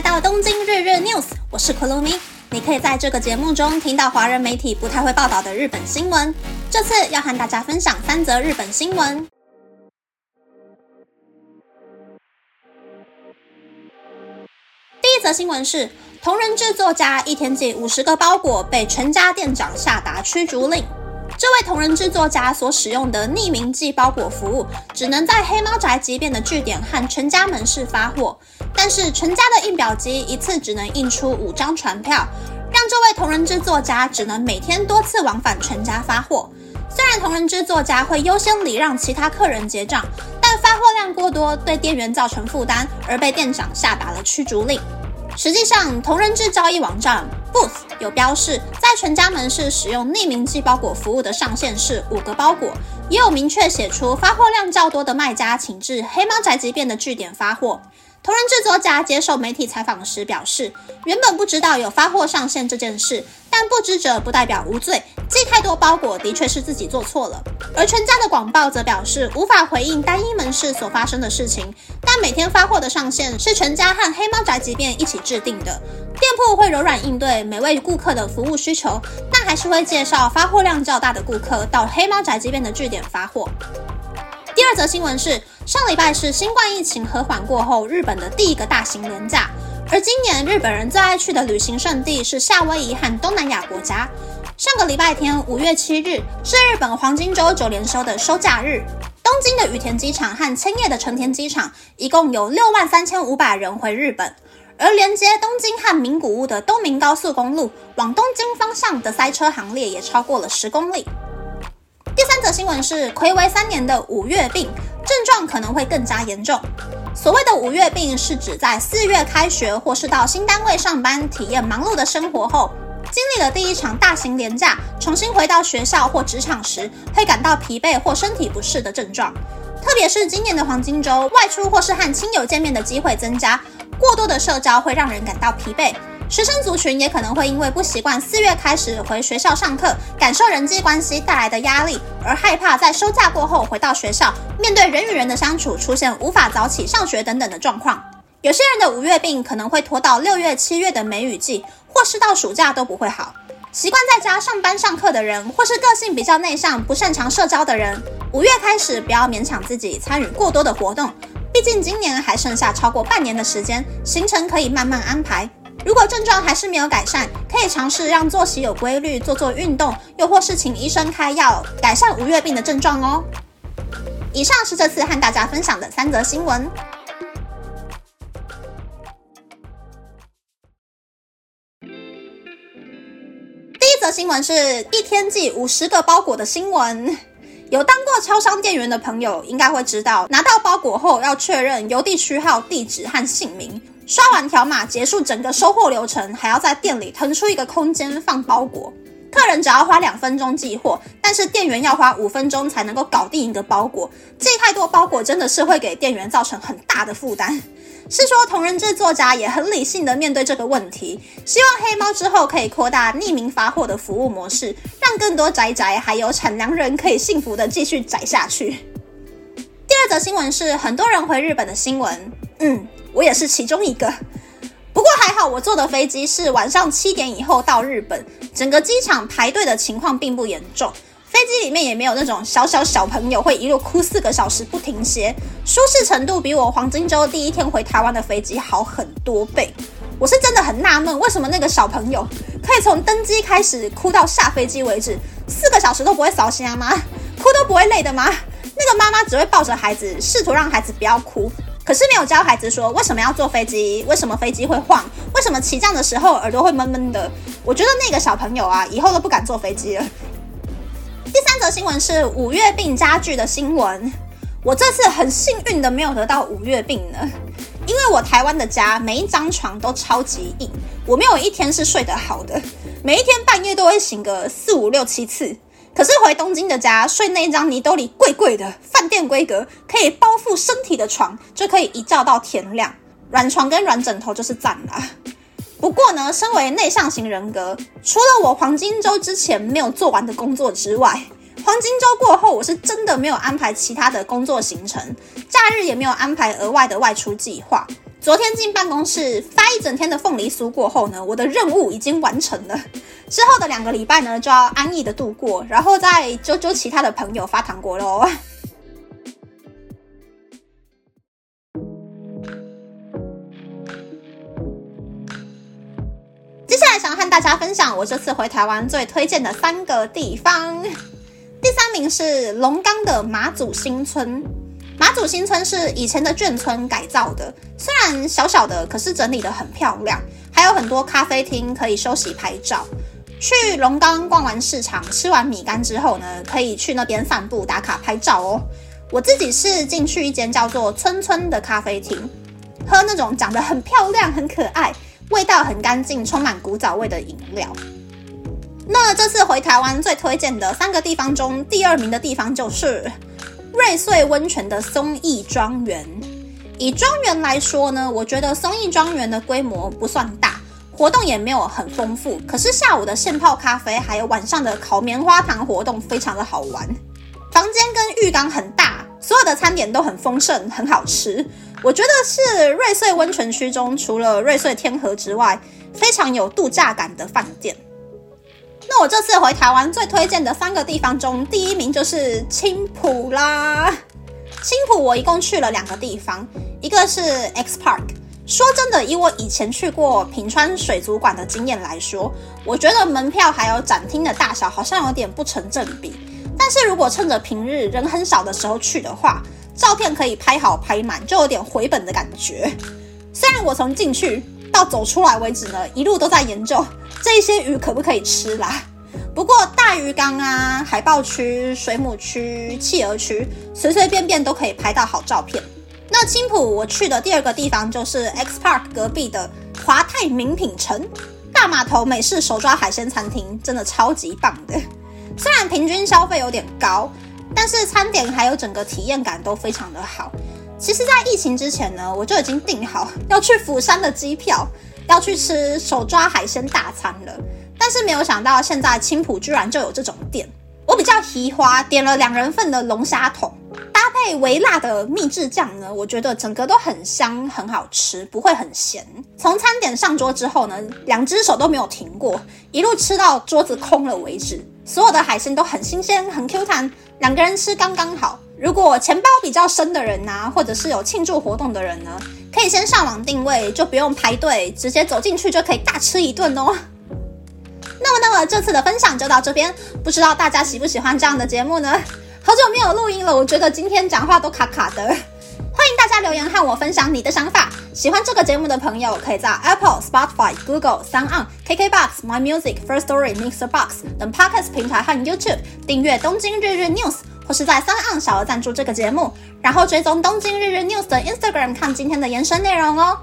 来到东京日日 news，我是 Kurumi。你可以在这个节目中听到华人媒体不太会报道的日本新闻。这次要和大家分享三则日本新闻。第一则新闻是，同人制作家一天寄五十个包裹被全家店长下达驱逐令。这位同人制作家所使用的匿名寄包裹服务，只能在黑猫宅急便的据点和全家门市发货。但是全家的印表机一次只能印出五张传票，让这位同人制作家只能每天多次往返全家发货。虽然同人制作家会优先礼让其他客人结账，但发货量过多，对店员造成负担，而被店长下达了驱逐令。实际上，同人志交易网站 Booth 有标示，在全家门市使用匿名寄包裹服务的上限是五个包裹，也有明确写出发货量较多的卖家，请至黑猫宅急便的据点发货。同人制作家接受媒体采访时表示，原本不知道有发货上限这件事，但不知者不代表无罪。寄太多包裹的确是自己做错了。而全家的广报则表示，无法回应单一门市所发生的事情，但每天发货的上限是全家和黑猫宅急便一起制定的。店铺会柔软应对每位顾客的服务需求，但还是会介绍发货量较大的顾客到黑猫宅急便的据点发货。第二则新闻是，上礼拜是新冠疫情和缓过后日本的第一个大型连假，而今年日本人最爱去的旅行胜地是夏威夷和东南亚国家。上个礼拜天，五月七日是日本黄金周九连休的收假日，东京的羽田机场和千叶的成田机场一共有六万三千五百人回日本，而连接东京和名古屋的东名高速公路往东京方向的塞车行列也超过了十公里。第三则新闻是，暌违三年的五月病症状可能会更加严重。所谓的五月病，是指在四月开学或是到新单位上班，体验忙碌的生活后，经历了第一场大型连假，重新回到学校或职场时，会感到疲惫或身体不适的症状。特别是今年的黄金周，外出或是和亲友见面的机会增加，过多的社交会让人感到疲惫。学生族群也可能会因为不习惯四月开始回学校上课，感受人际关系带来的压力，而害怕在休假过后回到学校，面对人与人的相处出现无法早起上学等等的状况。有些人的五月病可能会拖到六月、七月的梅雨季，或是到暑假都不会好。习惯在家上班上课的人，或是个性比较内向、不擅长社交的人，五月开始不要勉强自己参与过多的活动，毕竟今年还剩下超过半年的时间，行程可以慢慢安排。如果症状还是没有改善，可以尝试让作息有规律，做做运动，又或是请医生开药改善五月病的症状哦。以上是这次和大家分享的三则新闻。第一则新闻是一天寄五十个包裹的新闻。有当过超商店员的朋友应该会知道，拿到包裹后要确认邮递区号、地址和姓名。刷完条码结束整个收货流程，还要在店里腾出一个空间放包裹。客人只要花两分钟寄货，但是店员要花五分钟才能够搞定一个包裹。寄太多包裹真的是会给店员造成很大的负担。是说同人制作家也很理性的面对这个问题，希望黑猫之后可以扩大匿名发货的服务模式，让更多宅宅还有产粮人可以幸福的继续宅下去。第二则新闻是很多人回日本的新闻，嗯。我也是其中一个，不过还好，我坐的飞机是晚上七点以后到日本，整个机场排队的情况并不严重，飞机里面也没有那种小小小朋友会一路哭四个小时不停歇，舒适程度比我黄金周第一天回台湾的飞机好很多倍。我是真的很纳闷，为什么那个小朋友可以从登机开始哭到下飞机为止，四个小时都不会扫兴啊吗？哭都不会累的吗？那个妈妈只会抱着孩子，试图让孩子不要哭。可是没有教孩子说为什么要坐飞机，为什么飞机会晃，为什么起降的时候耳朵会闷闷的。我觉得那个小朋友啊，以后都不敢坐飞机了。第三则新闻是五月病加剧的新闻。我这次很幸运的没有得到五月病呢，因为我台湾的家每一张床都超级硬，我没有一天是睡得好的，每一天半夜都会醒个四五六七次。可是回东京的家睡那一张泥兜里贵贵的饭店规格，可以包覆身体的床，就可以一觉到天亮。软床跟软枕头就是赞啦。不过呢，身为内向型人格，除了我黄金周之前没有做完的工作之外，黄金周过后我是真的没有安排其他的工作行程，假日也没有安排额外的外出计划。昨天进办公室发一整天的凤梨酥过后呢，我的任务已经完成了。之后的两个礼拜呢，就要安逸的度过，然后再揪揪其他的朋友发糖果喽。接下来想和大家分享我这次回台湾最推荐的三个地方。第三名是龙岗的马祖新村。马祖新村是以前的眷村改造的，虽然小小的，可是整理的很漂亮，还有很多咖啡厅可以休息拍照。去龙岗逛完市场，吃完米干之后呢，可以去那边散步打卡拍照哦。我自己是进去一间叫做村村的咖啡厅，喝那种长得很漂亮、很可爱、味道很干净、充满古早味的饮料。那这次回台湾最推荐的三个地方中，第二名的地方就是。瑞穗温泉的松义庄园，以庄园来说呢，我觉得松义庄园的规模不算大，活动也没有很丰富。可是下午的现泡咖啡，还有晚上的烤棉花糖活动非常的好玩。房间跟浴缸很大，所有的餐点都很丰盛，很好吃。我觉得是瑞穗温泉区中除了瑞穗天河之外，非常有度假感的饭店。那我这次回台湾最推荐的三个地方中，第一名就是青浦啦。青浦我一共去了两个地方，一个是 X Park。说真的，以我以前去过平川水族馆的经验来说，我觉得门票还有展厅的大小好像有点不成正比。但是如果趁着平日人很少的时候去的话，照片可以拍好拍满，就有点回本的感觉。虽然我从进去到走出来为止呢，一路都在研究。这些鱼可不可以吃啦？不过大鱼缸啊、海豹区、水母区、企鹅区，随随便便都可以拍到好照片。那青浦我去的第二个地方就是 X Park 隔壁的华泰名品城大码头美式手抓海鲜餐厅，真的超级棒的。虽然平均消费有点高，但是餐点还有整个体验感都非常的好。其实，在疫情之前呢，我就已经订好要去釜山的机票。要去吃手抓海鲜大餐了，但是没有想到现在青浦居然就有这种店。我比较提花，点了两人份的龙虾桶，配微辣的秘制酱呢，我觉得整个都很香，很好吃，不会很咸。从餐点上桌之后呢，两只手都没有停过，一路吃到桌子空了为止。所有的海鲜都很新鲜，很 Q 弹，两个人吃刚刚好。如果钱包比较深的人呐，或者是有庆祝活动的人呢？可以先上网定位，就不用排队，直接走进去就可以大吃一顿哦。那么，那么这次的分享就到这边，不知道大家喜不喜欢这样的节目呢？好久没有录音了，我觉得今天讲话都卡卡的。欢迎大家留言和我分享你的想法。喜欢这个节目的朋友，可以在 Apple、Spotify、Google、s o u n KKBox、My Music、First Story、Mixer Box 等 Podcast 平台和 YouTube 订阅《东京日日 News》。或是在三岸小额赞助这个节目，然后追踪东京日日 news 的 Instagram 看今天的延伸内容哦。